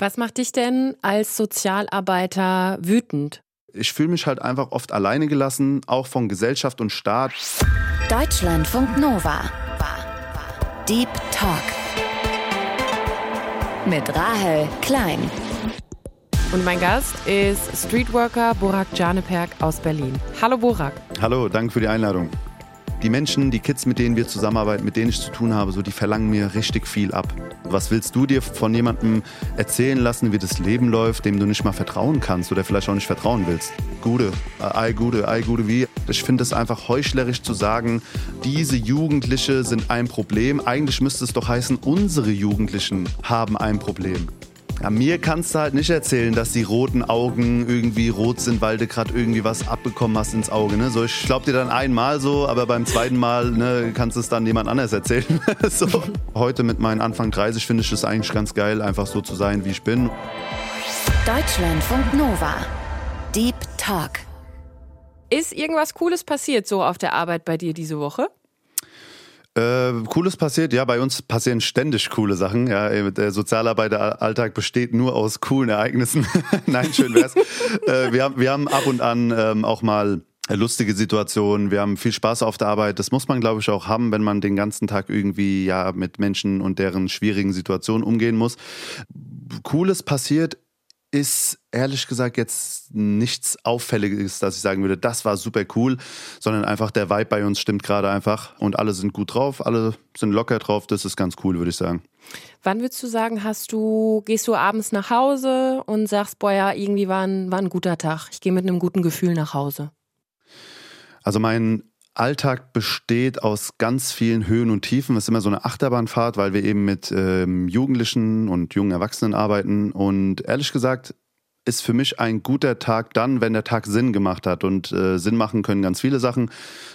Was macht dich denn als Sozialarbeiter wütend? Ich fühle mich halt einfach oft alleine gelassen, auch von Gesellschaft und Staat. Deutschlandfunk Nova. Deep Talk. Mit Rahel Klein. Und mein Gast ist Streetworker Burak Janeperk aus Berlin. Hallo Burak. Hallo, danke für die Einladung. Die Menschen, die Kids, mit denen wir zusammenarbeiten, mit denen ich zu tun habe, so, die verlangen mir richtig viel ab. Was willst du dir von jemandem erzählen lassen, wie das Leben läuft, dem du nicht mal vertrauen kannst oder vielleicht auch nicht vertrauen willst? Gute, ei gute, ei gute wie. Ich finde es einfach heuchlerisch zu sagen, diese Jugendliche sind ein Problem. Eigentlich müsste es doch heißen, unsere Jugendlichen haben ein Problem. Ja, mir kannst du halt nicht erzählen, dass die roten Augen irgendwie rot sind, weil du gerade irgendwie was abbekommen hast ins Auge. Ne? So, ich glaub dir dann einmal so, aber beim zweiten Mal ne, kannst du es dann jemand anders erzählen. so. Heute mit meinen Anfang 30 finde ich es eigentlich ganz geil, einfach so zu sein, wie ich bin. Deutschlandfunk Nova. Deep Talk. Ist irgendwas Cooles passiert so auf der Arbeit bei dir diese Woche? Äh, Cooles passiert, ja, bei uns passieren ständig coole Sachen. Ja, äh, der Sozialarbeiteralltag besteht nur aus coolen Ereignissen. Nein, schön wär's. äh, wir, haben, wir haben ab und an ähm, auch mal lustige Situationen. Wir haben viel Spaß auf der Arbeit. Das muss man, glaube ich, auch haben, wenn man den ganzen Tag irgendwie ja mit Menschen und deren schwierigen Situationen umgehen muss. Cooles passiert ist ehrlich gesagt jetzt nichts Auffälliges, dass ich sagen würde, das war super cool, sondern einfach der Vibe bei uns stimmt gerade einfach und alle sind gut drauf, alle sind locker drauf, das ist ganz cool, würde ich sagen. Wann würdest du sagen, hast du, gehst du abends nach Hause und sagst, boah ja, irgendwie war ein, war ein guter Tag, ich gehe mit einem guten Gefühl nach Hause? Also mein Alltag besteht aus ganz vielen Höhen und Tiefen. Es ist immer so eine Achterbahnfahrt, weil wir eben mit ähm, Jugendlichen und jungen Erwachsenen arbeiten. Und ehrlich gesagt, ist für mich ein guter Tag dann, wenn der Tag Sinn gemacht hat. Und äh, Sinn machen können ganz viele Sachen.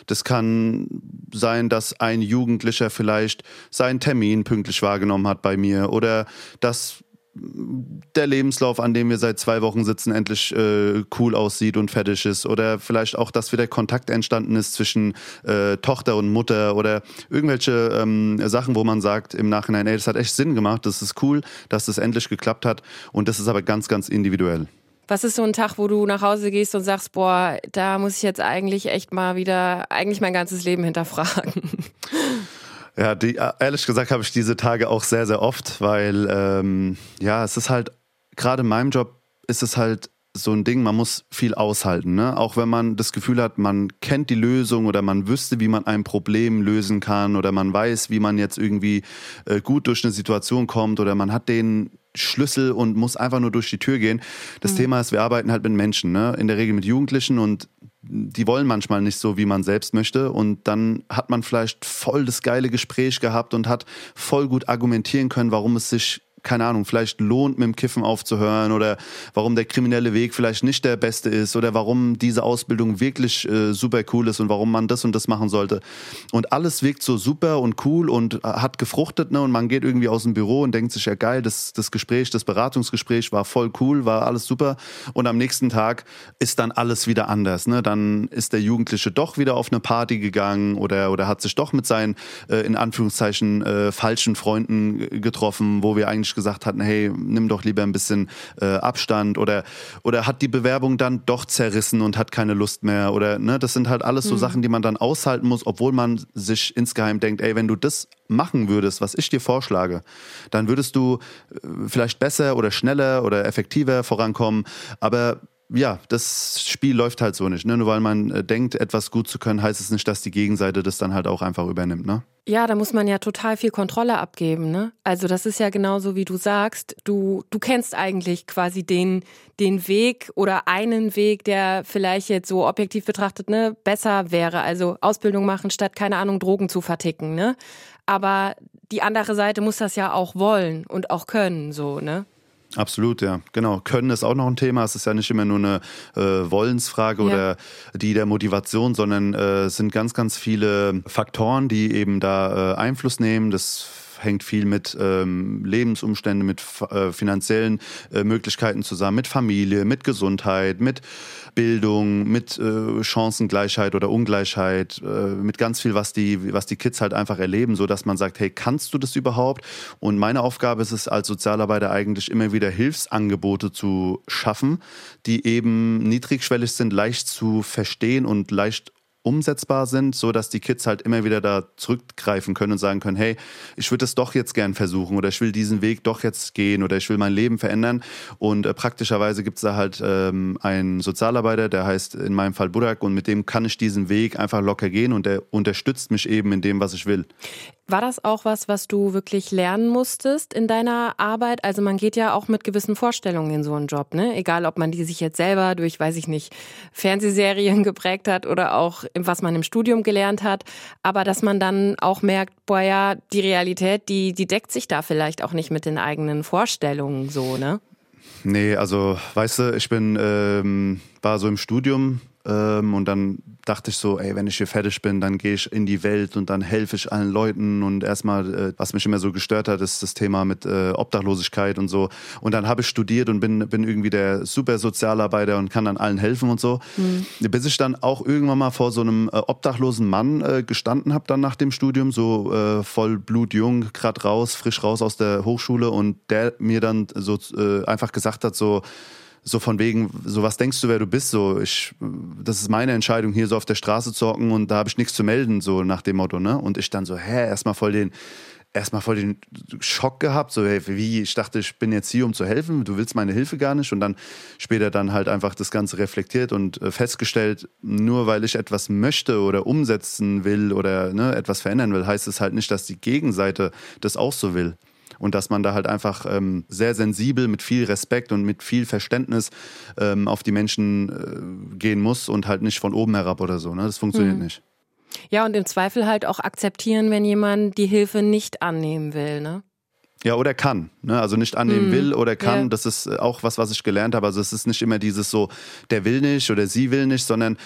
Das kann sein, dass ein Jugendlicher vielleicht seinen Termin pünktlich wahrgenommen hat bei mir oder dass der Lebenslauf, an dem wir seit zwei Wochen sitzen, endlich äh, cool aussieht und fertig ist. Oder vielleicht auch, dass wieder Kontakt entstanden ist zwischen äh, Tochter und Mutter oder irgendwelche ähm, Sachen, wo man sagt im Nachhinein, ey, das hat echt Sinn gemacht, das ist cool, dass das endlich geklappt hat. Und das ist aber ganz, ganz individuell. Was ist so ein Tag, wo du nach Hause gehst und sagst, boah, da muss ich jetzt eigentlich echt mal wieder, eigentlich mein ganzes Leben hinterfragen? Ja, die, äh, ehrlich gesagt habe ich diese Tage auch sehr, sehr oft, weil ähm, ja, es ist halt, gerade in meinem Job ist es halt so ein Ding, man muss viel aushalten. Ne? Auch wenn man das Gefühl hat, man kennt die Lösung oder man wüsste, wie man ein Problem lösen kann oder man weiß, wie man jetzt irgendwie äh, gut durch eine Situation kommt oder man hat den Schlüssel und muss einfach nur durch die Tür gehen. Das mhm. Thema ist, wir arbeiten halt mit Menschen, ne? in der Regel mit Jugendlichen und die wollen manchmal nicht so, wie man selbst möchte. Und dann hat man vielleicht voll das geile Gespräch gehabt und hat voll gut argumentieren können, warum es sich keine Ahnung, vielleicht lohnt, mit dem Kiffen aufzuhören oder warum der kriminelle Weg vielleicht nicht der beste ist oder warum diese Ausbildung wirklich äh, super cool ist und warum man das und das machen sollte. Und alles wirkt so super und cool und äh, hat gefruchtet, ne? Und man geht irgendwie aus dem Büro und denkt sich, ja geil, das, das Gespräch, das Beratungsgespräch war voll cool, war alles super. Und am nächsten Tag ist dann alles wieder anders. Ne? Dann ist der Jugendliche doch wieder auf eine Party gegangen oder, oder hat sich doch mit seinen, äh, in Anführungszeichen, äh, falschen Freunden getroffen, wo wir eigentlich gesagt hatten, hey, nimm doch lieber ein bisschen äh, Abstand oder, oder hat die Bewerbung dann doch zerrissen und hat keine Lust mehr oder, ne, das sind halt alles so mhm. Sachen, die man dann aushalten muss, obwohl man sich insgeheim denkt, ey, wenn du das machen würdest, was ich dir vorschlage, dann würdest du äh, vielleicht besser oder schneller oder effektiver vorankommen, aber ja, das Spiel läuft halt so nicht. Ne? Nur weil man äh, denkt, etwas gut zu können, heißt es nicht, dass die Gegenseite das dann halt auch einfach übernimmt. Ne? Ja, da muss man ja total viel Kontrolle abgeben. Ne? Also das ist ja genauso, wie du sagst. Du, du kennst eigentlich quasi den, den Weg oder einen Weg, der vielleicht jetzt so objektiv betrachtet ne, besser wäre. Also Ausbildung machen, statt, keine Ahnung, Drogen zu verticken. Ne? Aber die andere Seite muss das ja auch wollen und auch können. so ne? Absolut, ja, genau. Können ist auch noch ein Thema. Es ist ja nicht immer nur eine äh, Wollensfrage ja. oder die der Motivation, sondern äh, es sind ganz, ganz viele Faktoren, die eben da äh, Einfluss nehmen. Das hängt viel mit ähm, Lebensumständen, mit äh, finanziellen äh, Möglichkeiten zusammen, mit Familie, mit Gesundheit, mit Bildung, mit äh, Chancengleichheit oder Ungleichheit, äh, mit ganz viel, was die, was die Kids halt einfach erleben, so dass man sagt, hey, kannst du das überhaupt? Und meine Aufgabe ist es als Sozialarbeiter eigentlich immer wieder Hilfsangebote zu schaffen, die eben niedrigschwellig sind, leicht zu verstehen und leicht umsetzbar sind, so dass die Kids halt immer wieder da zurückgreifen können und sagen können, hey, ich würde es doch jetzt gern versuchen oder ich will diesen Weg doch jetzt gehen oder ich will mein Leben verändern. Und äh, praktischerweise gibt es da halt ähm, einen Sozialarbeiter, der heißt in meinem Fall Burak und mit dem kann ich diesen Weg einfach locker gehen und der unterstützt mich eben in dem, was ich will. War das auch was, was du wirklich lernen musstest in deiner Arbeit? Also man geht ja auch mit gewissen Vorstellungen in so einen Job, ne? Egal, ob man die sich jetzt selber durch, weiß ich nicht, Fernsehserien geprägt hat oder auch was man im Studium gelernt hat. Aber dass man dann auch merkt, boah ja, die Realität, die, die deckt sich da vielleicht auch nicht mit den eigenen Vorstellungen so, ne? Nee, also weißt du, ich bin ähm, war so im Studium ähm, und dann dachte ich so, ey, wenn ich hier fertig bin, dann gehe ich in die Welt und dann helfe ich allen Leuten. Und erstmal, äh, was mich immer so gestört hat, ist das Thema mit äh, Obdachlosigkeit und so. Und dann habe ich studiert und bin, bin irgendwie der super Sozialarbeiter und kann dann allen helfen und so. Mhm. Bis ich dann auch irgendwann mal vor so einem äh, obdachlosen Mann äh, gestanden habe, dann nach dem Studium, so äh, voll blutjung, gerade raus, frisch raus aus der Hochschule und der mir dann so äh, einfach gesagt hat, so, so von wegen, so was denkst du, wer du bist, so ich, das ist meine Entscheidung, hier so auf der Straße zu hocken und da habe ich nichts zu melden, so nach dem Motto, ne? Und ich dann so, hä, erstmal voll den, erstmal voll den Schock gehabt, so hey, wie, ich dachte, ich bin jetzt hier, um zu helfen, du willst meine Hilfe gar nicht. Und dann später dann halt einfach das Ganze reflektiert und äh, festgestellt, nur weil ich etwas möchte oder umsetzen will oder ne, etwas verändern will, heißt es halt nicht, dass die Gegenseite das auch so will und dass man da halt einfach ähm, sehr sensibel mit viel Respekt und mit viel Verständnis ähm, auf die Menschen äh, gehen muss und halt nicht von oben herab oder so. Ne? Das funktioniert mhm. nicht. Ja, und im Zweifel halt auch akzeptieren, wenn jemand die Hilfe nicht annehmen will, ne? Ja, oder kann. Ne? Also nicht annehmen mm. will oder kann. Ja. Das ist auch was, was ich gelernt habe. Also es ist nicht immer dieses so, der will nicht oder sie will nicht, sondern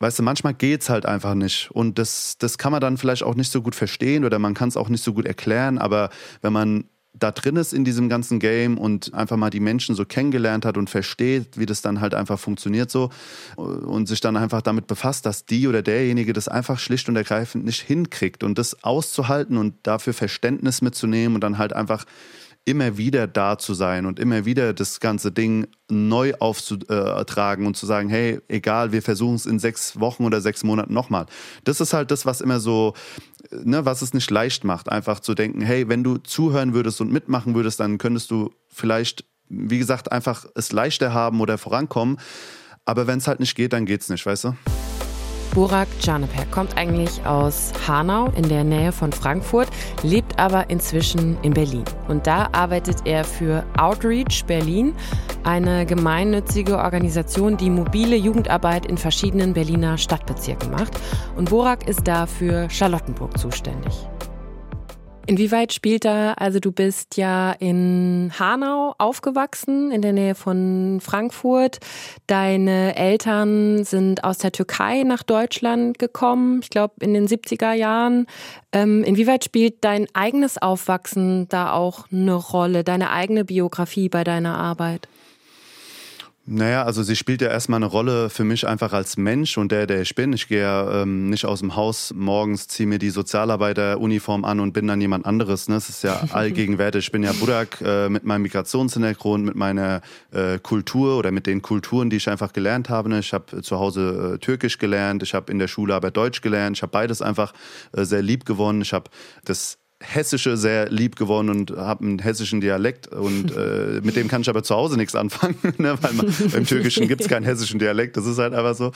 Weißt du, manchmal geht's halt einfach nicht. Und das, das kann man dann vielleicht auch nicht so gut verstehen oder man kann es auch nicht so gut erklären. Aber wenn man da drin ist in diesem ganzen Game und einfach mal die Menschen so kennengelernt hat und versteht, wie das dann halt einfach funktioniert so und sich dann einfach damit befasst, dass die oder derjenige das einfach schlicht und ergreifend nicht hinkriegt und das auszuhalten und dafür Verständnis mitzunehmen und dann halt einfach immer wieder da zu sein und immer wieder das ganze Ding neu aufzutragen und zu sagen, hey, egal, wir versuchen es in sechs Wochen oder sechs Monaten nochmal. Das ist halt das, was immer so, ne, was es nicht leicht macht, einfach zu denken, hey, wenn du zuhören würdest und mitmachen würdest, dann könntest du vielleicht, wie gesagt, einfach es leichter haben oder vorankommen. Aber wenn es halt nicht geht, dann geht es nicht, weißt du? Burak Canepek kommt eigentlich aus Hanau in der Nähe von Frankfurt, lebt aber inzwischen in Berlin. Und da arbeitet er für Outreach Berlin, eine gemeinnützige Organisation, die mobile Jugendarbeit in verschiedenen Berliner Stadtbezirken macht. Und Burak ist da für Charlottenburg zuständig. Inwieweit spielt da, also du bist ja in Hanau aufgewachsen, in der Nähe von Frankfurt. Deine Eltern sind aus der Türkei nach Deutschland gekommen, ich glaube in den 70er Jahren. Ähm, inwieweit spielt dein eigenes Aufwachsen da auch eine Rolle, deine eigene Biografie bei deiner Arbeit? Naja, also sie spielt ja erstmal eine Rolle für mich einfach als Mensch und der, der ich bin. Ich gehe ja ähm, nicht aus dem Haus morgens, ziehe mir die Sozialarbeiteruniform an und bin dann jemand anderes. Ne? Das ist ja allgegenwärtig. Ich bin ja Budak äh, mit meinem Migrationshintergrund, mit meiner äh, Kultur oder mit den Kulturen, die ich einfach gelernt habe. Ne? Ich habe zu Hause äh, Türkisch gelernt, ich habe in der Schule aber Deutsch gelernt. Ich habe beides einfach äh, sehr lieb gewonnen. Ich habe das Hessische sehr lieb geworden und habe einen hessischen Dialekt und äh, mit dem kann ich aber zu Hause nichts anfangen, ne? weil man, beim Türkischen gibt es keinen hessischen Dialekt, das ist halt einfach so.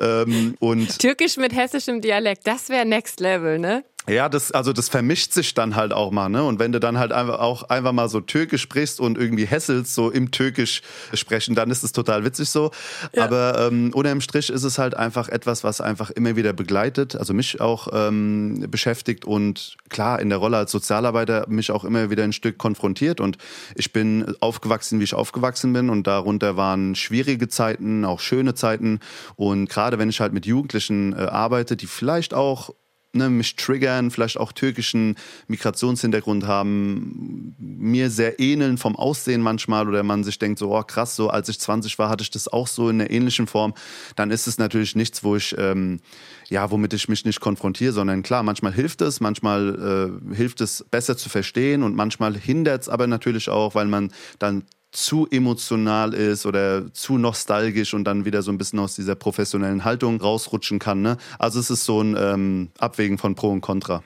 Ähm, und Türkisch mit hessischem Dialekt, das wäre Next Level, ne? Ja, das, also das vermischt sich dann halt auch mal, ne? Und wenn du dann halt einfach auch einfach mal so Türkisch sprichst und irgendwie hässelst, so im Türkisch sprechen, dann ist es total witzig so. Ja. Aber ähm, unterm Strich ist es halt einfach etwas, was einfach immer wieder begleitet, also mich auch ähm, beschäftigt und klar, in der Rolle als Sozialarbeiter mich auch immer wieder ein Stück konfrontiert. Und ich bin aufgewachsen, wie ich aufgewachsen bin. Und darunter waren schwierige Zeiten, auch schöne Zeiten. Und gerade wenn ich halt mit Jugendlichen äh, arbeite, die vielleicht auch ne, mich triggern, vielleicht auch türkischen Migrationshintergrund haben, mir sehr ähneln vom Aussehen manchmal oder man sich denkt so, oh krass, so als ich 20 war, hatte ich das auch so in einer ähnlichen Form, dann ist es natürlich nichts, wo ich, ähm, ja, womit ich mich nicht konfrontiere, sondern klar, manchmal hilft es, manchmal äh, hilft es besser zu verstehen und manchmal hindert es aber natürlich auch, weil man dann zu emotional ist oder zu nostalgisch und dann wieder so ein bisschen aus dieser professionellen Haltung rausrutschen kann. Ne? Also es ist so ein ähm, Abwägen von Pro und Contra.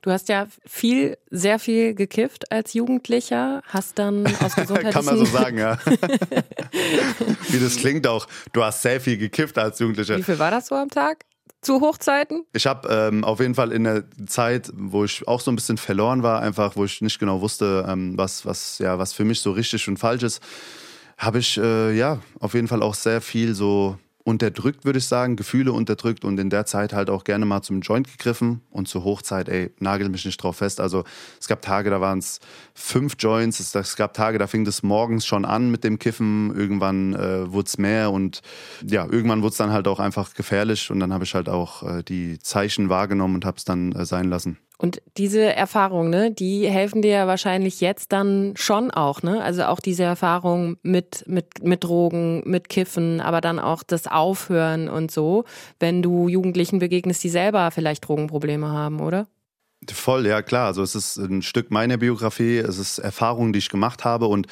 Du hast ja viel, sehr viel gekifft als Jugendlicher, hast dann aus gesundheitlichen... Kann man so sagen, ja. Wie das klingt auch. Du hast sehr viel gekifft als Jugendlicher. Wie viel war das so am Tag? Zu Hochzeiten? Ich habe ähm, auf jeden Fall in der Zeit, wo ich auch so ein bisschen verloren war, einfach, wo ich nicht genau wusste, ähm, was, was, ja, was für mich so richtig und falsch ist, habe ich äh, ja auf jeden Fall auch sehr viel so unterdrückt, würde ich sagen, Gefühle unterdrückt und in der Zeit halt auch gerne mal zum Joint gegriffen und zur Hochzeit, ey, nagel mich nicht drauf fest. Also es gab Tage, da waren es fünf Joints, es, es, gab Tage, da fing das morgens schon an mit dem Kiffen, irgendwann äh, wurde es mehr und ja, irgendwann wurde es dann halt auch einfach gefährlich und dann habe ich halt auch äh, die Zeichen wahrgenommen und habe es dann äh, sein lassen. Und diese Erfahrungen, ne, die helfen dir ja wahrscheinlich jetzt dann schon auch, ne? Also auch diese Erfahrung mit, mit, mit Drogen, mit Kiffen, aber dann auch das Aufhören und so, wenn du Jugendlichen begegnest, die selber vielleicht Drogenprobleme haben, oder? Voll, ja klar. Also es ist ein Stück meiner Biografie, es ist Erfahrungen, die ich gemacht habe und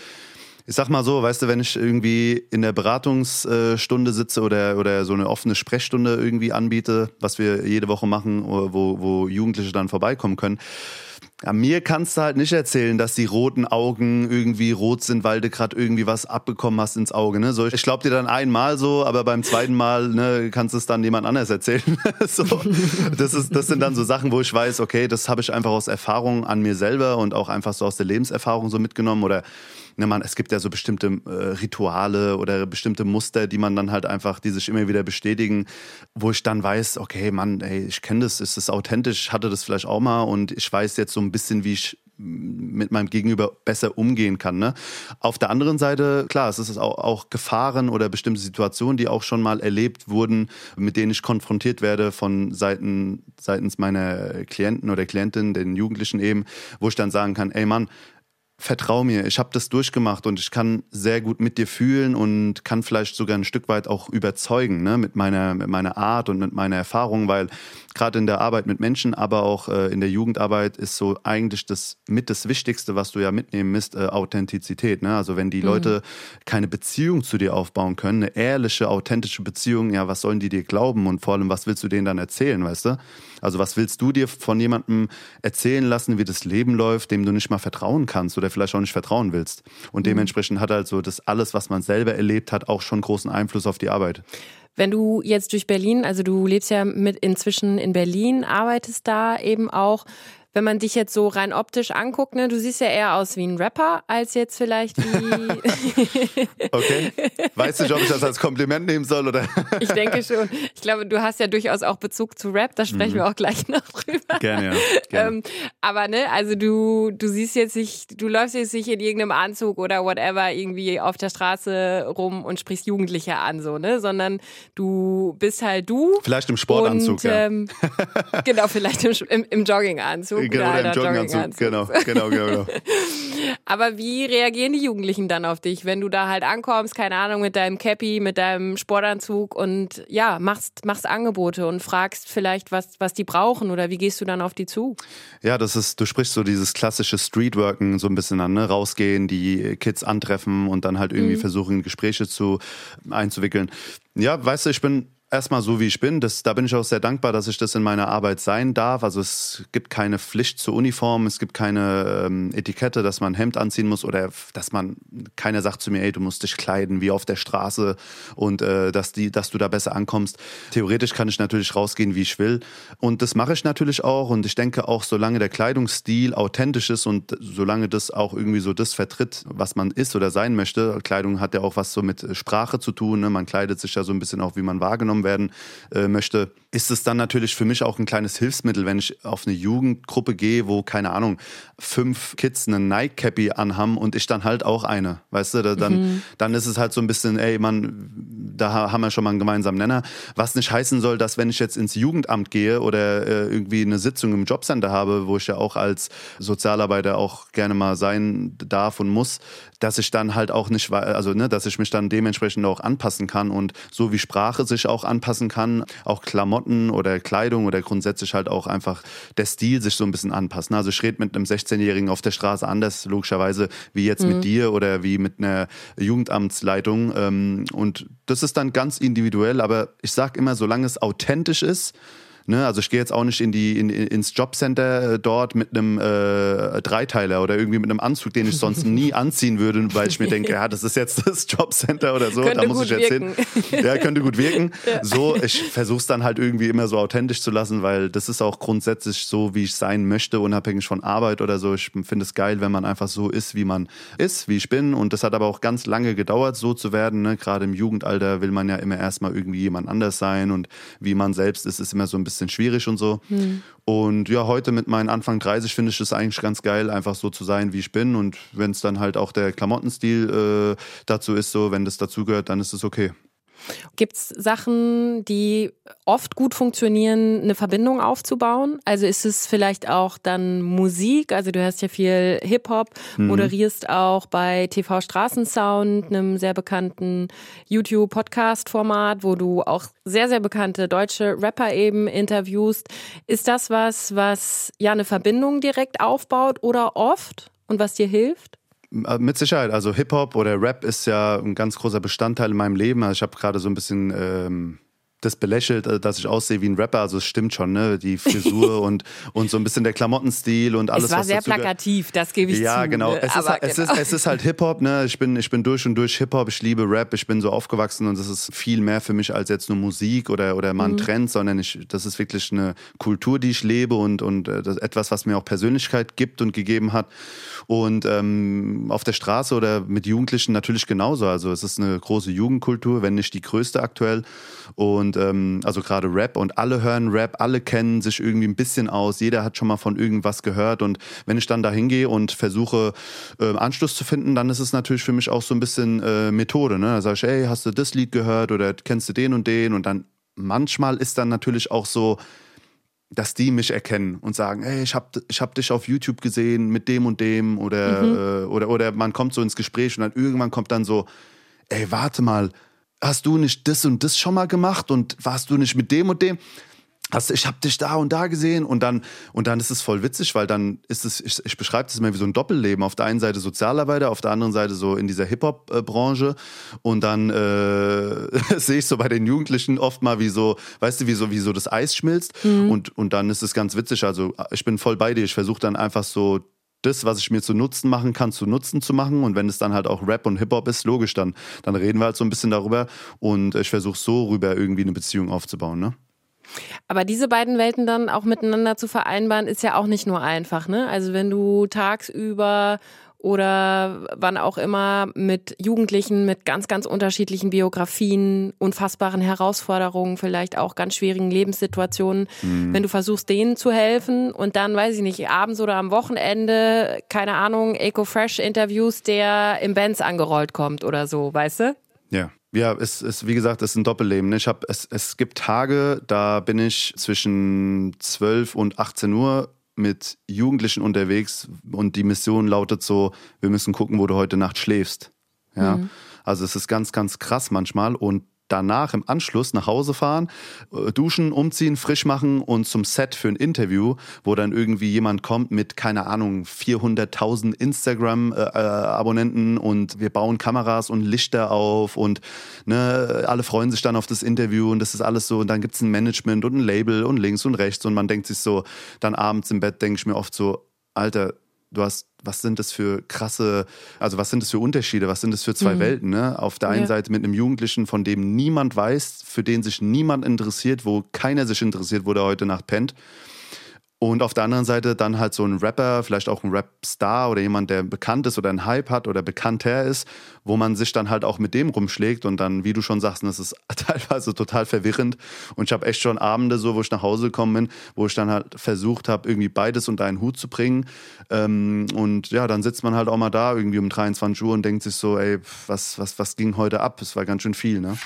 ich sag mal so, weißt du, wenn ich irgendwie in der Beratungsstunde sitze oder, oder so eine offene Sprechstunde irgendwie anbiete, was wir jede Woche machen, wo, wo Jugendliche dann vorbeikommen können, ja, mir kannst du halt nicht erzählen, dass die roten Augen irgendwie rot sind, weil du gerade irgendwie was abbekommen hast ins Auge. Ne? So, ich glaube dir dann einmal so, aber beim zweiten Mal ne, kannst du es dann jemand anders erzählen. so, das, ist, das sind dann so Sachen, wo ich weiß, okay, das habe ich einfach aus Erfahrung an mir selber und auch einfach so aus der Lebenserfahrung so mitgenommen oder ne, man, es gibt ja so bestimmte äh, Rituale oder bestimmte Muster, die man dann halt einfach, die sich immer wieder bestätigen, wo ich dann weiß, okay, Mann, ey, ich kenne das, ist das authentisch, hatte das vielleicht auch mal und ich weiß jetzt so ein bisschen, wie ich mit meinem Gegenüber besser umgehen kann. Ne? Auf der anderen Seite, klar, es ist auch, auch Gefahren oder bestimmte Situationen, die auch schon mal erlebt wurden, mit denen ich konfrontiert werde von Seiten, seitens meiner Klienten oder Klientin, den Jugendlichen eben, wo ich dann sagen kann, ey Mann, vertrau mir, ich habe das durchgemacht und ich kann sehr gut mit dir fühlen und kann vielleicht sogar ein Stück weit auch überzeugen ne, mit, meiner, mit meiner Art und mit meiner Erfahrung, weil gerade in der Arbeit mit Menschen, aber auch äh, in der Jugendarbeit ist so eigentlich das mit das Wichtigste, was du ja mitnehmen misst, äh, Authentizität. Ne? Also wenn die mhm. Leute keine Beziehung zu dir aufbauen können, eine ehrliche, authentische Beziehung, ja, was sollen die dir glauben und vor allem, was willst du denen dann erzählen, weißt du? Also was willst du dir von jemandem erzählen lassen, wie das Leben läuft, dem du nicht mal vertrauen kannst oder vielleicht auch nicht vertrauen willst? Und mhm. dementsprechend hat halt so das alles, was man selber erlebt hat, auch schon großen Einfluss auf die Arbeit. Wenn du jetzt durch Berlin, also du lebst ja mit inzwischen in Berlin, arbeitest da eben auch wenn man dich jetzt so rein optisch anguckt, ne, du siehst ja eher aus wie ein Rapper als jetzt vielleicht wie. okay. Weißt du, ob ich das als Kompliment nehmen soll oder? ich denke schon. Ich glaube, du hast ja durchaus auch Bezug zu Rap. Da sprechen mhm. wir auch gleich noch drüber. Gerne, ja. Gerne. Ähm, aber ne, also du, du siehst jetzt nicht, du läufst jetzt nicht in irgendeinem Anzug oder whatever irgendwie auf der Straße rum und sprichst Jugendliche an, so, ne, sondern du bist halt du. Vielleicht im Sportanzug, und, ja. Ähm, genau, vielleicht im, im, im Jogginganzug genau, oder im Jogginganzug. Genau, genau, genau, genau. Aber wie reagieren die Jugendlichen dann auf dich, wenn du da halt ankommst, keine Ahnung, mit deinem Cappy, mit deinem Sportanzug und ja, machst, machst Angebote und fragst vielleicht, was, was die brauchen oder wie gehst du dann auf die zu? Ja, das ist, du sprichst so dieses klassische Streetworken so ein bisschen an, ne? Rausgehen, die Kids antreffen und dann halt irgendwie mhm. versuchen, Gespräche zu einzuwickeln. Ja, weißt du, ich bin erstmal so, wie ich bin. Das, da bin ich auch sehr dankbar, dass ich das in meiner Arbeit sein darf. Also es gibt keine Pflicht zur Uniform, es gibt keine ähm, Etikette, dass man ein Hemd anziehen muss oder dass man, keiner sagt zu mir, ey, du musst dich kleiden wie auf der Straße und äh, dass, die, dass du da besser ankommst. Theoretisch kann ich natürlich rausgehen, wie ich will. Und das mache ich natürlich auch. Und ich denke auch, solange der Kleidungsstil authentisch ist und solange das auch irgendwie so das vertritt, was man ist oder sein möchte, Kleidung hat ja auch was so mit Sprache zu tun. Ne? Man kleidet sich ja so ein bisschen auch, wie man wahrgenommen werden äh, möchte, ist es dann natürlich für mich auch ein kleines Hilfsmittel, wenn ich auf eine Jugendgruppe gehe, wo, keine Ahnung, fünf Kids eine Nike-Cappy anhaben und ich dann halt auch eine. Weißt du, da, dann, mhm. dann ist es halt so ein bisschen, ey, man, da haben wir schon mal einen gemeinsamen Nenner. Was nicht heißen soll, dass wenn ich jetzt ins Jugendamt gehe oder äh, irgendwie eine Sitzung im Jobcenter habe, wo ich ja auch als Sozialarbeiter auch gerne mal sein darf und muss, dass ich dann halt auch nicht, also ne, dass ich mich dann dementsprechend auch anpassen kann und so wie Sprache sich auch anpassen kann, auch Klamotten oder Kleidung oder grundsätzlich halt auch einfach der Stil sich so ein bisschen anpassen. Also ich rede mit einem 16-Jährigen auf der Straße anders, logischerweise, wie jetzt mhm. mit dir oder wie mit einer Jugendamtsleitung. Ähm, und das ist dann ganz individuell, aber ich sage immer, solange es authentisch ist, Ne? Also ich gehe jetzt auch nicht in die, in, ins Jobcenter äh, dort mit einem äh, Dreiteiler oder irgendwie mit einem Anzug, den ich sonst nie anziehen würde, weil ich mir denke, ja, das ist jetzt das Jobcenter oder so, könnte da muss ich jetzt wirken. hin. Ja, könnte gut wirken. Ja. So, ich versuche es dann halt irgendwie immer so authentisch zu lassen, weil das ist auch grundsätzlich so, wie ich sein möchte, unabhängig von Arbeit oder so. Ich finde es geil, wenn man einfach so ist, wie man ist, wie ich bin. Und das hat aber auch ganz lange gedauert, so zu werden. Ne? Gerade im Jugendalter will man ja immer erstmal irgendwie jemand anders sein und wie man selbst ist, ist immer so ein bisschen bisschen schwierig und so. Mhm. Und ja, heute mit meinen Anfang 30 finde ich es eigentlich ganz geil, einfach so zu sein, wie ich bin. Und wenn es dann halt auch der Klamottenstil äh, dazu ist, so, wenn das dazugehört, dann ist es okay. Gibt es Sachen, die oft gut funktionieren, eine Verbindung aufzubauen? Also ist es vielleicht auch dann Musik? Also du hörst ja viel Hip-Hop, mhm. moderierst auch bei TV Straßensound, einem sehr bekannten YouTube-Podcast-Format, wo du auch sehr, sehr bekannte deutsche Rapper eben interviewst. Ist das was, was ja eine Verbindung direkt aufbaut oder oft und was dir hilft? Äh, mit Sicherheit. Also Hip-Hop oder Rap ist ja ein ganz großer Bestandteil in meinem Leben. Also ich habe gerade so ein bisschen ähm, das belächelt, äh, dass ich aussehe wie ein Rapper. Also es stimmt schon, ne? Die Frisur und, und so ein bisschen der Klamottenstil und alles. Es war was sehr plakativ, das gebe ich ja, zu. Genau. Es, ist, halt, genau. Es, ist, es ist halt Hip-Hop, ne? Ich bin, ich bin durch und durch Hip-Hop, ich liebe Rap, ich bin so aufgewachsen und das ist viel mehr für mich als jetzt nur Musik oder, oder mal ein mhm. Trend, sondern ich, das ist wirklich eine Kultur, die ich lebe und, und äh, etwas, was mir auch Persönlichkeit gibt und gegeben hat. Und ähm, auf der Straße oder mit Jugendlichen natürlich genauso. Also es ist eine große Jugendkultur, wenn nicht die größte aktuell. Und ähm, also gerade Rap und alle hören Rap, alle kennen sich irgendwie ein bisschen aus, jeder hat schon mal von irgendwas gehört. Und wenn ich dann da hingehe und versuche, äh, Anschluss zu finden, dann ist es natürlich für mich auch so ein bisschen äh, Methode. Ne? Da sage ich, ey, hast du das Lied gehört oder kennst du den und den? Und dann manchmal ist dann natürlich auch so, dass die mich erkennen und sagen, hey, ich habe ich hab dich auf YouTube gesehen mit dem und dem oder, mhm. äh, oder, oder man kommt so ins Gespräch und dann irgendwann kommt dann so, ey, warte mal, hast du nicht das und das schon mal gemacht und warst du nicht mit dem und dem? Hast, ich habe dich da und da gesehen und dann und dann ist es voll witzig, weil dann ist es ich, ich beschreibe das immer wie so ein Doppelleben. Auf der einen Seite Sozialarbeiter, auf der anderen Seite so in dieser Hip Hop Branche und dann äh, sehe ich so bei den Jugendlichen oft mal wie so, weißt du, wie so wie so das Eis schmilzt mhm. und und dann ist es ganz witzig. Also ich bin voll bei dir. Ich versuche dann einfach so das, was ich mir zu Nutzen machen kann, zu Nutzen zu machen. Und wenn es dann halt auch Rap und Hip-Hop ist, logisch, dann, dann reden wir halt so ein bisschen darüber. Und ich versuche so rüber irgendwie eine Beziehung aufzubauen, ne? Aber diese beiden Welten dann auch miteinander zu vereinbaren, ist ja auch nicht nur einfach, ne? Also wenn du tagsüber oder wann auch immer mit Jugendlichen mit ganz, ganz unterschiedlichen Biografien, unfassbaren Herausforderungen, vielleicht auch ganz schwierigen Lebenssituationen. Mhm. Wenn du versuchst, denen zu helfen und dann, weiß ich nicht, abends oder am Wochenende, keine Ahnung, Eco-Fresh-Interviews, der im Benz angerollt kommt oder so, weißt du? Ja. Ja, es ist, wie gesagt, es ist ein Doppelleben. Ich hab, es, es gibt Tage, da bin ich zwischen 12 und 18 Uhr mit Jugendlichen unterwegs und die Mission lautet so, wir müssen gucken, wo du heute Nacht schläfst. Ja. Mhm. Also es ist ganz, ganz krass manchmal und danach im Anschluss nach Hause fahren, äh, duschen, umziehen, frisch machen und zum Set für ein Interview, wo dann irgendwie jemand kommt mit, keine Ahnung, 400.000 Instagram-Abonnenten äh, und wir bauen Kameras und Lichter auf und ne, alle freuen sich dann auf das Interview und das ist alles so. Und dann gibt es ein Management und ein Label und links und rechts und man denkt sich so, dann abends im Bett denke ich mir oft so, Alter, du hast, was sind das für krasse, also was sind das für Unterschiede, was sind das für zwei mhm. Welten, ne? Auf der einen ja. Seite mit einem Jugendlichen, von dem niemand weiß, für den sich niemand interessiert, wo keiner sich interessiert, wo der heute Nacht pennt. Und auf der anderen Seite dann halt so ein Rapper, vielleicht auch ein Rap-Star oder jemand, der bekannt ist oder einen Hype hat oder bekannter ist, wo man sich dann halt auch mit dem rumschlägt und dann, wie du schon sagst, das ist teilweise total verwirrend. Und ich habe echt schon Abende so, wo ich nach Hause gekommen bin, wo ich dann halt versucht habe, irgendwie beides unter einen Hut zu bringen. Ähm, und ja, dann sitzt man halt auch mal da irgendwie um 23 Uhr und denkt sich so, ey, was, was, was ging heute ab? Es war ganz schön viel, ne?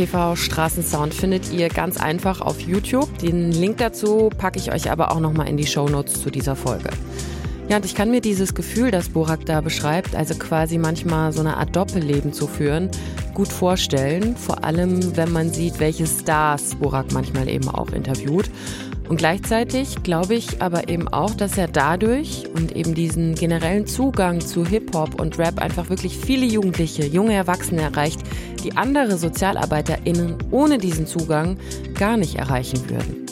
TV Straßensound findet ihr ganz einfach auf YouTube. Den Link dazu packe ich euch aber auch nochmal in die Show Notes zu dieser Folge. Ja, und ich kann mir dieses Gefühl, das Borak da beschreibt, also quasi manchmal so eine Art Doppelleben zu führen, gut vorstellen. Vor allem, wenn man sieht, welche Stars Borak manchmal eben auch interviewt. Und gleichzeitig glaube ich aber eben auch, dass er dadurch und eben diesen generellen Zugang zu Hip-Hop und Rap einfach wirklich viele Jugendliche, junge Erwachsene erreicht, die andere SozialarbeiterInnen ohne diesen Zugang gar nicht erreichen würden.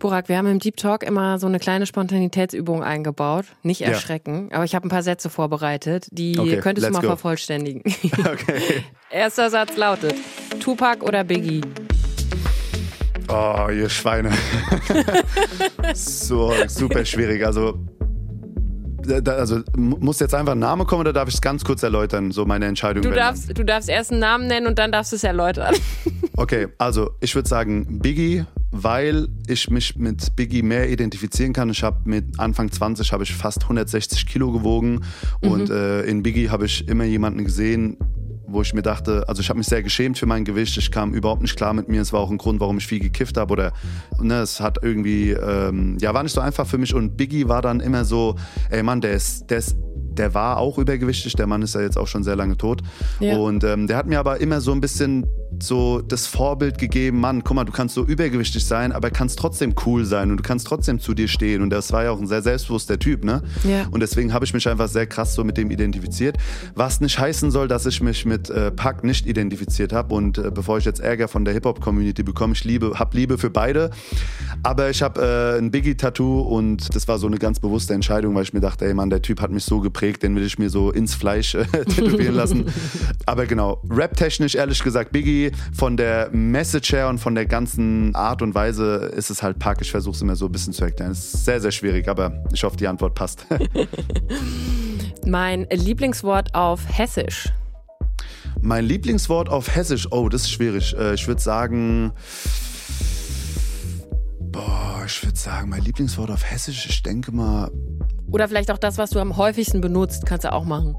Burak, wir haben im Deep Talk immer so eine kleine Spontanitätsübung eingebaut. Nicht erschrecken, ja. aber ich habe ein paar Sätze vorbereitet, die okay, könntest du mal go. vervollständigen. Okay. Erster Satz lautet: Tupac oder Biggie? Oh, ihr Schweine. so super schwierig. Also, also muss jetzt einfach ein Name kommen oder darf ich es ganz kurz erläutern, so meine Entscheidung? Du darfst, du darfst erst einen Namen nennen und dann darfst du es erläutern. Okay, also ich würde sagen Biggie, weil ich mich mit Biggie mehr identifizieren kann. Ich habe mit Anfang 20 habe ich fast 160 Kilo gewogen mhm. und äh, in Biggie habe ich immer jemanden gesehen, wo ich mir dachte, also ich habe mich sehr geschämt für mein Gewicht, ich kam überhaupt nicht klar mit mir, es war auch ein Grund, warum ich viel gekifft habe oder ne, es hat irgendwie, ähm, ja, war nicht so einfach für mich und Biggie war dann immer so, ey Mann, der ist, der ist der war auch übergewichtig, der Mann ist ja jetzt auch schon sehr lange tot. Ja. Und ähm, der hat mir aber immer so ein bisschen so das Vorbild gegeben, Mann, guck mal, du kannst so übergewichtig sein, aber kannst trotzdem cool sein und du kannst trotzdem zu dir stehen. Und das war ja auch ein sehr selbstbewusster Typ, ne? Ja. Und deswegen habe ich mich einfach sehr krass so mit dem identifiziert. Was nicht heißen soll, dass ich mich mit äh, Pack nicht identifiziert habe. Und äh, bevor ich jetzt Ärger von der Hip-Hop-Community bekomme, ich liebe, habe Liebe für beide. Aber ich habe äh, ein Biggie-Tattoo und das war so eine ganz bewusste Entscheidung, weil ich mir dachte, ey Mann, der Typ hat mich so geprägt, den will ich mir so ins Fleisch äh, tätowieren lassen. Aber genau, rap-technisch ehrlich gesagt Biggie, von der Message her und von der ganzen Art und Weise ist es halt Pack. Ich versuche es immer so ein bisschen zu erklären. Es ist sehr, sehr schwierig, aber ich hoffe, die Antwort passt. mein Lieblingswort auf Hessisch. Mein Lieblingswort auf Hessisch, oh, das ist schwierig. Äh, ich würde sagen, boah, ich würde sagen, mein Lieblingswort auf Hessisch, ich denke mal. Oder vielleicht auch das, was du am häufigsten benutzt, kannst du auch machen.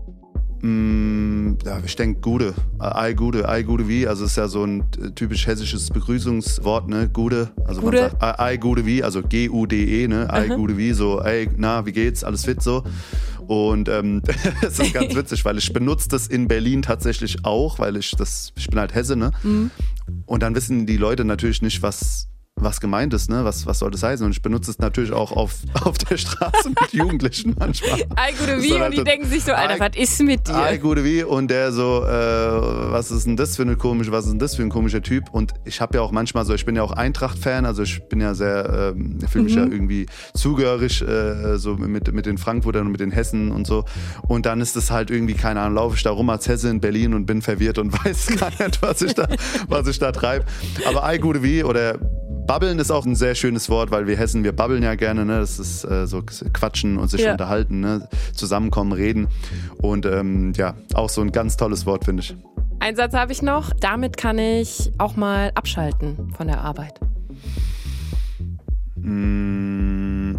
Mm, ja, ich denke Gude. Ei Gude, Ei Gude wie. Also ist ja so ein typisch hessisches Begrüßungswort, ne? Gude. Also Gude. man sagt Ei Gude wie, also G-U-D-E, ne? Ei Gude wie, so, ey, na, wie geht's? Alles fit so? Und ähm, das ist ganz witzig, weil ich benutze das in Berlin tatsächlich auch, weil ich das, ich bin halt Hesse, ne? Mhm. Und dann wissen die Leute natürlich nicht, was was gemeint ist, ne? Was, was soll das heißen? Und ich benutze es natürlich auch auf, auf der Straße mit Jugendlichen manchmal. Ei, gute wie, und die denken sich so, Alter, was ist mit dir? Ei, gute wie, und der so, äh, was ist denn das für eine komische, was ist denn das für ein komischer Typ? Und ich habe ja auch manchmal so, ich bin ja auch Eintracht-Fan, also ich bin ja sehr, äh, fühle mich mhm. ja irgendwie zugehörig, äh, so mit, mit den Frankfurtern und mit den Hessen und so. Und dann ist es halt irgendwie, keine Ahnung, laufe ich da rum als Hesse in Berlin und bin verwirrt und weiß gar nicht, was ich da, was ich da treibe. Aber Ei, gute wie, oder Babbeln ist auch ein sehr schönes Wort, weil wir Hessen, wir babbeln ja gerne, ne? Das ist äh, so quatschen und sich ja. unterhalten, ne? Zusammenkommen, reden. Und ähm, ja, auch so ein ganz tolles Wort, finde ich. Ein Satz habe ich noch. Damit kann ich auch mal abschalten von der Arbeit. Mm,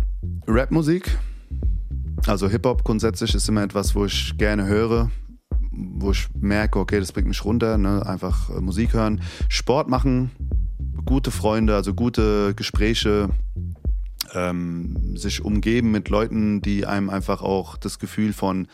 Rapmusik. Also Hip-Hop grundsätzlich ist immer etwas, wo ich gerne höre, wo ich merke, okay, das bringt mich runter, ne? einfach äh, Musik hören. Sport machen gute Freunde, also gute Gespräche, ähm, sich umgeben mit Leuten, die einem einfach auch das Gefühl von,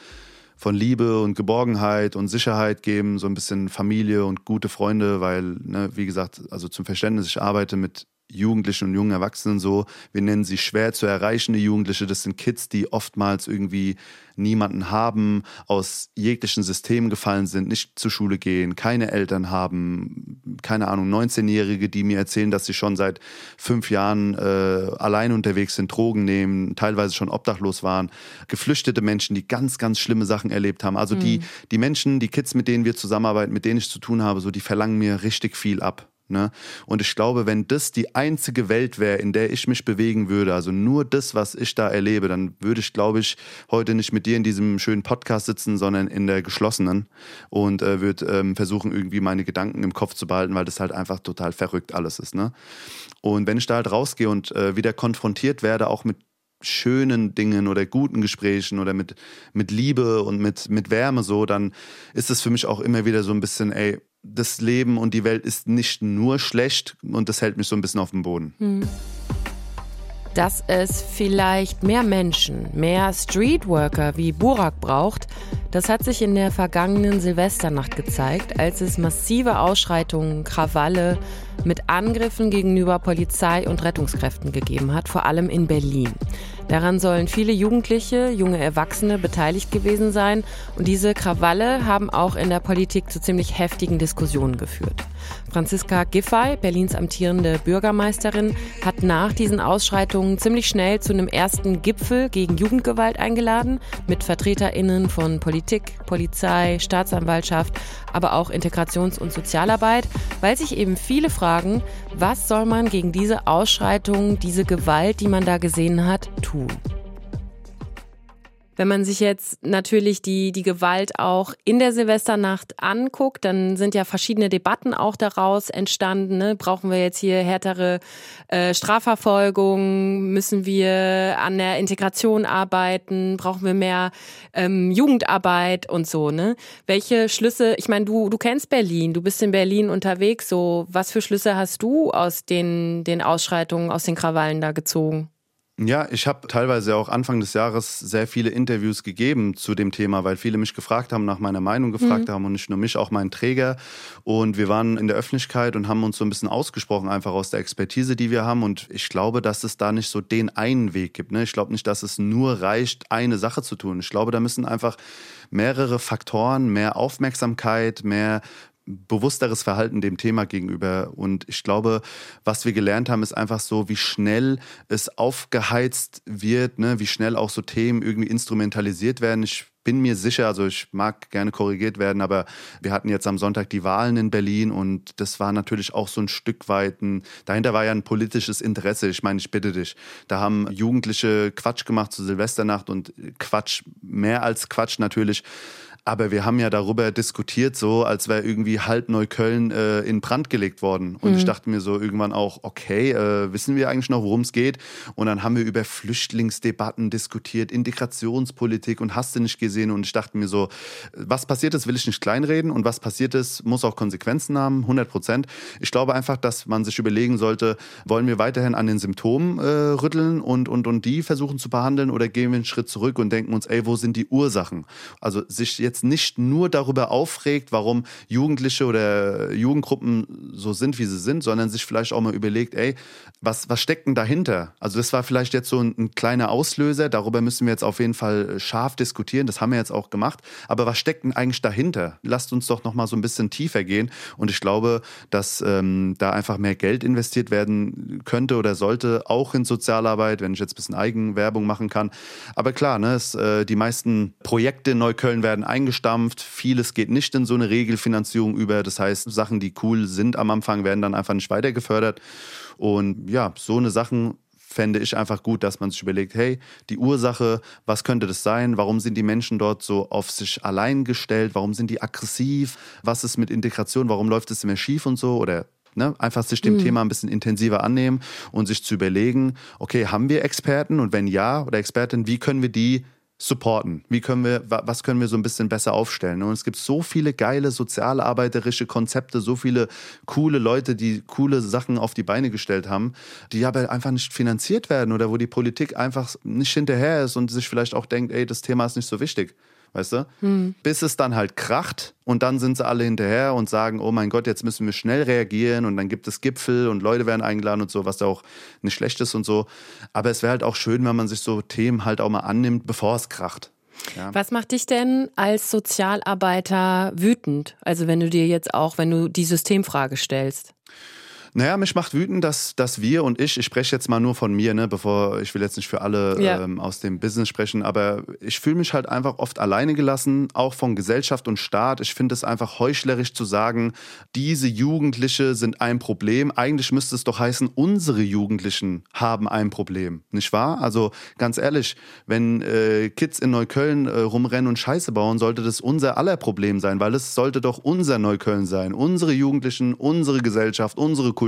von Liebe und Geborgenheit und Sicherheit geben, so ein bisschen Familie und gute Freunde, weil, ne, wie gesagt, also zum Verständnis, ich arbeite mit Jugendlichen und jungen Erwachsenen so, wir nennen sie schwer zu erreichende Jugendliche, das sind Kids, die oftmals irgendwie niemanden haben, aus jeglichen Systemen gefallen sind, nicht zur Schule gehen, keine Eltern haben, keine Ahnung, 19-Jährige, die mir erzählen, dass sie schon seit fünf Jahren äh, allein unterwegs sind, Drogen nehmen, teilweise schon obdachlos waren, geflüchtete Menschen, die ganz, ganz schlimme Sachen erlebt haben. Also mhm. die, die Menschen, die Kids, mit denen wir zusammenarbeiten, mit denen ich zu tun habe, so die verlangen mir richtig viel ab Ne? Und ich glaube, wenn das die einzige Welt wäre, in der ich mich bewegen würde, also nur das, was ich da erlebe, dann würde ich, glaube ich, heute nicht mit dir in diesem schönen Podcast sitzen, sondern in der geschlossenen und äh, würde ähm, versuchen, irgendwie meine Gedanken im Kopf zu behalten, weil das halt einfach total verrückt alles ist. Ne? Und wenn ich da halt rausgehe und äh, wieder konfrontiert werde, auch mit schönen Dingen oder guten Gesprächen oder mit, mit Liebe und mit, mit Wärme so, dann ist es für mich auch immer wieder so ein bisschen, ey, das Leben und die Welt ist nicht nur schlecht und das hält mich so ein bisschen auf dem Boden. Hm. Dass es vielleicht mehr Menschen, mehr Streetworker wie Burak braucht, das hat sich in der vergangenen Silvesternacht gezeigt, als es massive Ausschreitungen, Krawalle mit Angriffen gegenüber Polizei und Rettungskräften gegeben hat, vor allem in Berlin. Daran sollen viele Jugendliche, junge Erwachsene beteiligt gewesen sein und diese Krawalle haben auch in der Politik zu ziemlich heftigen Diskussionen geführt. Franziska Giffey, Berlins amtierende Bürgermeisterin, hat nach diesen Ausschreitungen ziemlich schnell zu einem ersten Gipfel gegen Jugendgewalt eingeladen mit Vertreterinnen von Politik, Polizei, Staatsanwaltschaft, aber auch Integrations- und Sozialarbeit, weil sich eben viele fragen, was soll man gegen diese Ausschreitungen, diese Gewalt, die man da gesehen hat, tun? Wenn man sich jetzt natürlich die, die Gewalt auch in der Silvesternacht anguckt, dann sind ja verschiedene Debatten auch daraus entstanden. Ne? Brauchen wir jetzt hier härtere äh, Strafverfolgung? Müssen wir an der Integration arbeiten? Brauchen wir mehr ähm, Jugendarbeit und so? Ne? Welche Schlüsse, ich meine, du, du kennst Berlin, du bist in Berlin unterwegs. So, was für Schlüsse hast du aus den, den Ausschreitungen, aus den Krawallen da gezogen? Ja, ich habe teilweise auch Anfang des Jahres sehr viele Interviews gegeben zu dem Thema, weil viele mich gefragt haben, nach meiner Meinung gefragt mhm. haben und nicht nur mich, auch meinen Träger. Und wir waren in der Öffentlichkeit und haben uns so ein bisschen ausgesprochen, einfach aus der Expertise, die wir haben. Und ich glaube, dass es da nicht so den einen Weg gibt. Ne? Ich glaube nicht, dass es nur reicht, eine Sache zu tun. Ich glaube, da müssen einfach mehrere Faktoren, mehr Aufmerksamkeit, mehr bewussteres Verhalten dem Thema gegenüber. Und ich glaube, was wir gelernt haben, ist einfach so, wie schnell es aufgeheizt wird, ne? wie schnell auch so Themen irgendwie instrumentalisiert werden. Ich bin mir sicher, also ich mag gerne korrigiert werden, aber wir hatten jetzt am Sonntag die Wahlen in Berlin und das war natürlich auch so ein Stück weit ein, dahinter war ja ein politisches Interesse. Ich meine, ich bitte dich. Da haben Jugendliche Quatsch gemacht zur Silvesternacht und Quatsch, mehr als Quatsch natürlich aber wir haben ja darüber diskutiert, so als wäre irgendwie halb Neukölln äh, in Brand gelegt worden. Und mhm. ich dachte mir so irgendwann auch, okay, äh, wissen wir eigentlich noch, worum es geht? Und dann haben wir über Flüchtlingsdebatten diskutiert, Integrationspolitik und hast du nicht gesehen. Und ich dachte mir so, was passiert ist, will ich nicht kleinreden. Und was passiert ist, muss auch Konsequenzen haben, 100 Prozent. Ich glaube einfach, dass man sich überlegen sollte, wollen wir weiterhin an den Symptomen äh, rütteln und, und, und die versuchen zu behandeln oder gehen wir einen Schritt zurück und denken uns, ey, wo sind die Ursachen? Also sich jetzt jetzt nicht nur darüber aufregt, warum Jugendliche oder Jugendgruppen so sind, wie sie sind, sondern sich vielleicht auch mal überlegt, ey, was, was steckt denn dahinter? Also das war vielleicht jetzt so ein, ein kleiner Auslöser, darüber müssen wir jetzt auf jeden Fall scharf diskutieren, das haben wir jetzt auch gemacht, aber was steckt denn eigentlich dahinter? Lasst uns doch noch mal so ein bisschen tiefer gehen und ich glaube, dass ähm, da einfach mehr Geld investiert werden könnte oder sollte, auch in Sozialarbeit, wenn ich jetzt ein bisschen Eigenwerbung machen kann. Aber klar, ne, es, äh, die meisten Projekte in Neukölln werden eingestellt eingestampft. Vieles geht nicht in so eine Regelfinanzierung über. Das heißt, Sachen, die cool sind am Anfang, werden dann einfach nicht weiter gefördert. Und ja, so eine Sachen fände ich einfach gut, dass man sich überlegt, hey, die Ursache, was könnte das sein? Warum sind die Menschen dort so auf sich allein gestellt? Warum sind die aggressiv? Was ist mit Integration? Warum läuft es immer schief und so? Oder Ne? Einfach sich dem mhm. Thema ein bisschen intensiver annehmen und sich zu überlegen, okay, haben wir Experten und wenn ja oder Expertin, wie können wir die supporten? Wie können wir, was können wir so ein bisschen besser aufstellen? Und es gibt so viele geile sozialarbeiterische Konzepte, so viele coole Leute, die coole Sachen auf die Beine gestellt haben, die aber einfach nicht finanziert werden oder wo die Politik einfach nicht hinterher ist und sich vielleicht auch denkt, ey, das Thema ist nicht so wichtig weißt du? Hm. Bis es dann halt kracht und dann sind sie alle hinterher und sagen, oh mein Gott, jetzt müssen wir schnell reagieren und dann gibt es Gipfel und Leute werden eingeladen und so, was ja auch nicht schlecht ist und so. Aber es wäre halt auch schön, wenn man sich so Themen halt auch mal annimmt, bevor es kracht. Ja. Was macht dich denn als Sozialarbeiter wütend? Also wenn du dir jetzt auch, wenn du die Systemfrage stellst? Naja, mich macht wütend, dass, dass wir und ich, ich spreche jetzt mal nur von mir, ne, bevor ich will jetzt nicht für alle Ja. ähm, aus dem Business sprechen, aber ich fühle mich halt einfach oft alleine gelassen, auch von Gesellschaft und Staat. Ich finde es einfach heuchlerisch zu sagen, diese Jugendliche sind ein Problem. Eigentlich müsste es doch heißen, unsere Jugendlichen haben ein Problem, nicht wahr? Also ganz ehrlich, wenn äh, Kids in Neukölln äh, rumrennen und Scheiße bauen, sollte das unser aller Problem sein, weil es sollte doch unser Neukölln sein. Unsere Jugendlichen, unsere Gesellschaft, unsere Kultur,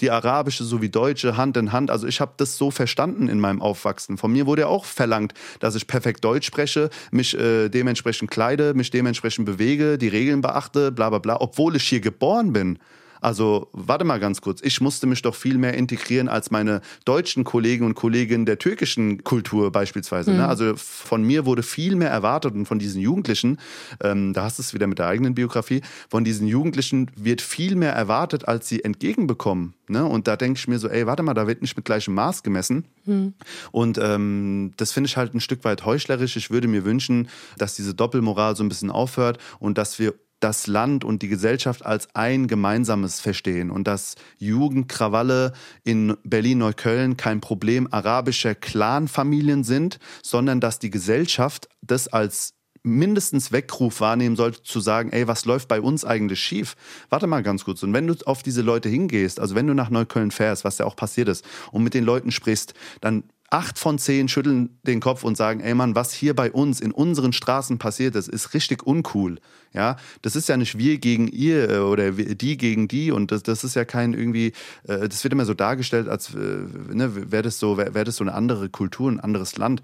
die arabische sowie deutsche Hand in Hand. Also ich habe das so verstanden in meinem Aufwachsen. Von mir wurde ja auch verlangt, dass ich perfekt Deutsch spreche, mich äh, dementsprechend kleide, mich dementsprechend bewege, die Regeln beachte, bla bla bla, obwohl ich hier geboren bin. Also, warte mal ganz kurz. Ich musste mich doch viel mehr integrieren als meine deutschen Kollegen und Kolleginnen der türkischen Kultur beispielsweise. Ne? Also, von mir wurde viel mehr erwartet und von diesen Jugendlichen, ähm, da hast du es wieder mit der eigenen Biografie, von diesen Jugendlichen wird viel mehr erwartet, als sie entgegenbekommen. Ne? Und da denke ich mir so, ey, warte mal, da wird nicht mit gleichem Maß gemessen. Und ähm, das finde ich halt ein Stück weit heuchlerisch. Ich würde mir wünschen, dass diese Doppelmoral so ein bisschen aufhört und dass wir das Land und die Gesellschaft als ein gemeinsames verstehen und dass Jugendkrawalle in Berlin-Neukölln kein Problem arabischer Clanfamilien sind, sondern dass die Gesellschaft das als mindestens Weckruf wahrnehmen sollte, zu sagen, ey, was läuft bei uns eigentlich schief? Warte mal ganz kurz. Und wenn du auf diese Leute hingehst, also wenn du nach Neukölln fährst, was ja auch passiert ist, und mit den Leuten sprichst, dann acht von zehn schütteln den Kopf und sagen, ey Mann, was hier bei uns in unseren Straßen passiert ist, ist richtig uncool. Ja, das ist ja nicht wir gegen ihr äh, oder die gegen die und das, das ist ja kein irgendwie, äh, das wird immer so dargestellt, als äh, ne, wäre das so, wäre wär das so eine andere Kultur, ein anderes Land.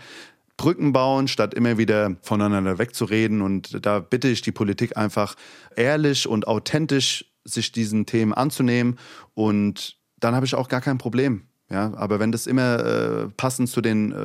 Brücken bauen, statt immer wieder voneinander wegzureden. Und da bitte ich die Politik einfach ehrlich und authentisch sich diesen Themen anzunehmen. Und dann habe ich auch gar kein Problem. Ja, aber wenn das immer äh, passend zu den äh,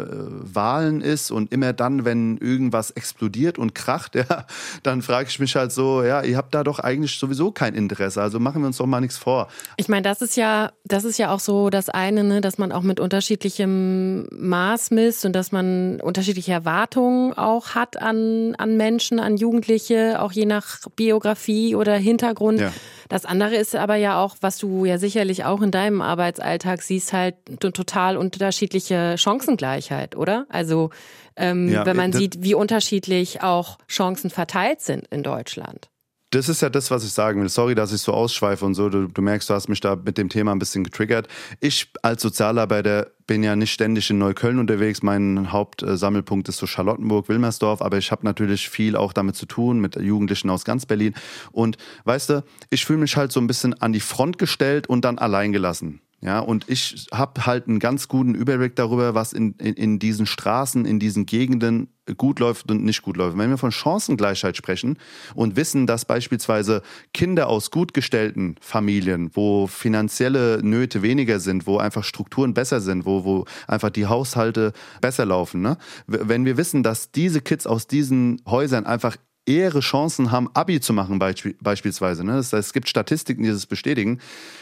Wahlen ist und immer dann, wenn irgendwas explodiert und kracht, ja, dann frage ich mich halt so, ja, ihr habt da doch eigentlich sowieso kein Interesse. Also machen wir uns doch mal nichts vor. Ich meine, das ist ja, das ist ja auch so das eine, ne, dass man auch mit unterschiedlichem Maß misst und dass man unterschiedliche Erwartungen auch hat an, an Menschen, an Jugendliche, auch je nach Biografie oder Hintergrund. Ja. Das andere ist aber ja auch, was du ja sicherlich auch in deinem Arbeitsalltag siehst, halt total unterschiedliche Chancengleichheit, oder? Also ähm, Ja, wenn man das- sieht, wie unterschiedlich auch Chancen verteilt sind in Deutschland. Das ist ja das, was ich sagen will. Sorry, dass ich so ausschweife und so. Du, du merkst, du hast mich da mit dem Thema ein bisschen getriggert. Ich als Sozialarbeiter bin ja nicht ständig in Neukölln unterwegs. Mein Hauptsammelpunkt ist so Charlottenburg, Wilmersdorf. Aber ich habe natürlich viel auch damit zu tun, mit Jugendlichen aus ganz Berlin. Und weißt du, ich fühle mich halt so ein bisschen an die Front gestellt und dann allein gelassen. Ja, und ich habe halt einen ganz guten Überblick darüber, was in, in, in diesen Straßen, in diesen Gegenden gut läuft und nicht gut läuft. Wenn wir von Chancengleichheit sprechen und wissen, dass beispielsweise Kinder aus gut gestellten Familien, wo finanzielle Nöte weniger sind, wo einfach Strukturen besser sind, wo, wo einfach die Haushalte besser laufen, ne? Wenn wir wissen, dass diese Kids aus diesen Häusern einfach ehre Chancen haben, Abi zu machen beisp beispielsweise. Ne? Das heißt, es gibt Statistiken, die das bestätigen.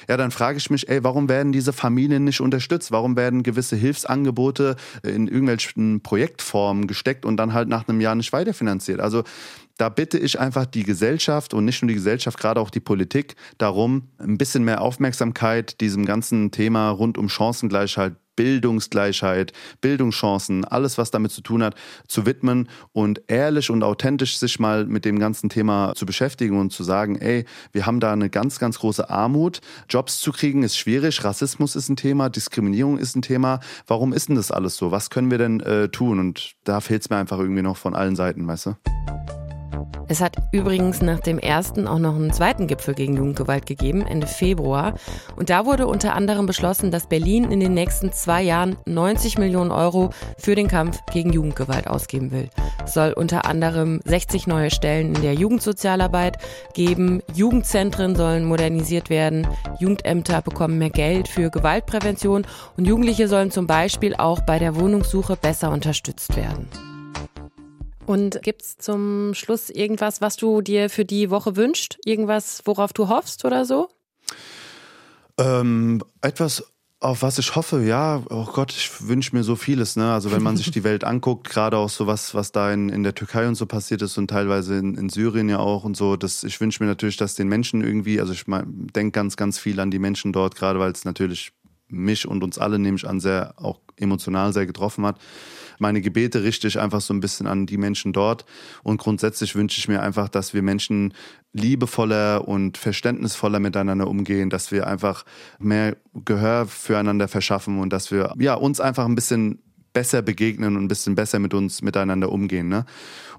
Ja, dann frage ich mich, ey, warum werden diese Familien nicht unterstützt? Warum werden gewisse Hilfsangebote in irgendwelchen Projektformen gesteckt und dann halt nach einem Jahr nicht weiterfinanziert? Also da bitte ich einfach die Gesellschaft und nicht nur die Gesellschaft, gerade auch die Politik darum, ein bisschen mehr Aufmerksamkeit diesem ganzen Thema rund um Chancengleichheit Bildungsgleichheit, Bildungschancen, alles, was damit zu tun hat, zu widmen und ehrlich und authentisch sich mal mit dem ganzen Thema zu beschäftigen und zu sagen, ey, wir haben da eine ganz, ganz große Armut. Jobs zu kriegen ist schwierig, Rassismus ist ein Thema, Diskriminierung ist ein Thema. Warum ist denn das alles so? Was können wir denn äh, tun? Und da fehlt es mir einfach irgendwie noch von allen Seiten, weißt du? Es hat übrigens nach dem ersten auch noch einen zweiten Gipfel gegen Jugendgewalt gegeben, Ende Februar. Und da wurde unter anderem beschlossen, dass Berlin in den nächsten zwei Jahren 90 Millionen Euro für den Kampf gegen Jugendgewalt ausgeben will. Es soll unter anderem 60 neue Stellen in der Jugendsozialarbeit geben, Jugendzentren sollen modernisiert werden, Jugendämter bekommen mehr Geld für Gewaltprävention und Jugendliche sollen zum Beispiel auch bei der Wohnungssuche besser unterstützt werden. Und gibt's zum Schluss irgendwas, was du dir für die Woche wünschst? Irgendwas, worauf du hoffst oder so? Ähm, etwas Auf was ich hoffe, ja, oh Gott, ich wünsche mir so vieles, ne? Also wenn man sich die Welt anguckt, gerade auch so was, was da in, in der Türkei und so passiert ist und teilweise in, in Syrien ja auch und so, das, ich wünsche mir natürlich, dass den Menschen irgendwie, also ich denke ganz, ganz viel an die Menschen dort, gerade weil es natürlich mich und uns alle, nehme ich an, sehr auch emotional sehr getroffen hat. Meine Gebete richte ich einfach so ein bisschen an die Menschen dort. Und grundsätzlich wünsche ich mir einfach, dass wir Menschen liebevoller und verständnisvoller miteinander umgehen, dass wir einfach mehr Gehör füreinander verschaffen und dass wir ja, uns einfach ein bisschen besser begegnen und ein bisschen besser mit uns miteinander umgehen. Ne?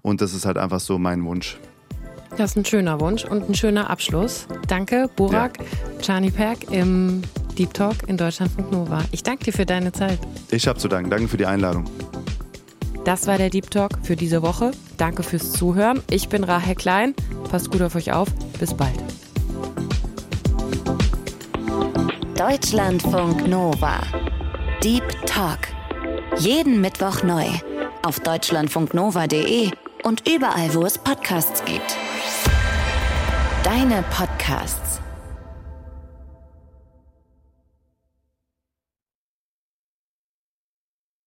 Und das ist halt einfach so mein Wunsch. Das ist ein schöner Wunsch und ein schöner Abschluss. Danke, Burak ja. Chani Perk im Deep Talk in Deutschlandfunk Nova. Ich danke dir für deine Zeit. Ich habe zu danken. Danke für die Einladung. Das war der Deep Talk für diese Woche. Danke fürs Zuhören. Ich bin Rahel Klein. Passt gut auf euch auf. Bis bald. Deutschlandfunk Nova. Deep Talk. Jeden Mittwoch neu. Auf deutschlandfunknova.de und überall, wo es Podcasts gibt. Deine Podcasts.